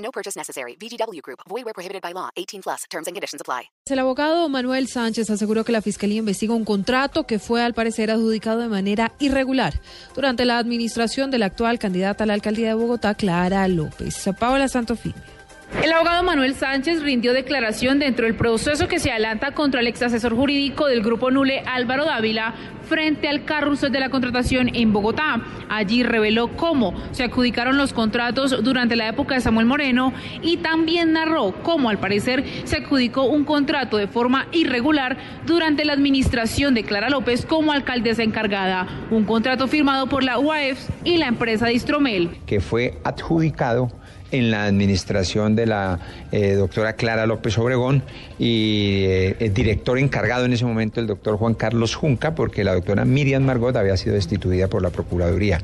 No purchase necessary. VGW Group. Void where prohibited by law. 18 plus. Terms and conditions apply. El abogado Manuel Sánchez aseguró que la Fiscalía investiga un contrato que fue al parecer adjudicado de manera irregular durante la administración de la actual candidata a la alcaldía de Bogotá, Clara López. Paola Santofimio. El abogado Manuel Sánchez rindió declaración dentro del proceso que se adelanta contra el ex asesor jurídico del Grupo Nule Álvaro Dávila frente al carrusel de la contratación en Bogotá. Allí reveló cómo se adjudicaron los contratos durante la época de Samuel Moreno y también narró cómo al parecer se adjudicó un contrato de forma irregular durante la administración de Clara López como alcaldesa encargada. Un contrato firmado por la UAF y la empresa Distromel. Que fue adjudicado en la administración de la eh, doctora Clara López Obregón y eh, el director encargado en ese momento el doctor Juan Carlos Junca, porque la doctora Miriam Margot había sido destituida por la Procuraduría.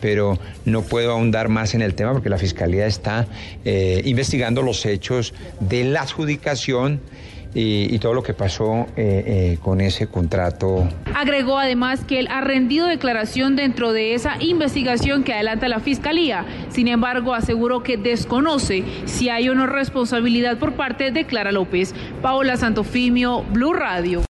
Pero no puedo ahondar más en el tema porque la Fiscalía está eh, investigando los hechos de la adjudicación y, y todo lo que pasó eh, eh, con ese contrato. Agregó además que él ha rendido declaración dentro de esa investigación que adelanta la Fiscalía. Sin embargo, aseguró que desconoce si hay o no responsabilidad por parte de Clara López. Paola Santofimio, Blue Radio.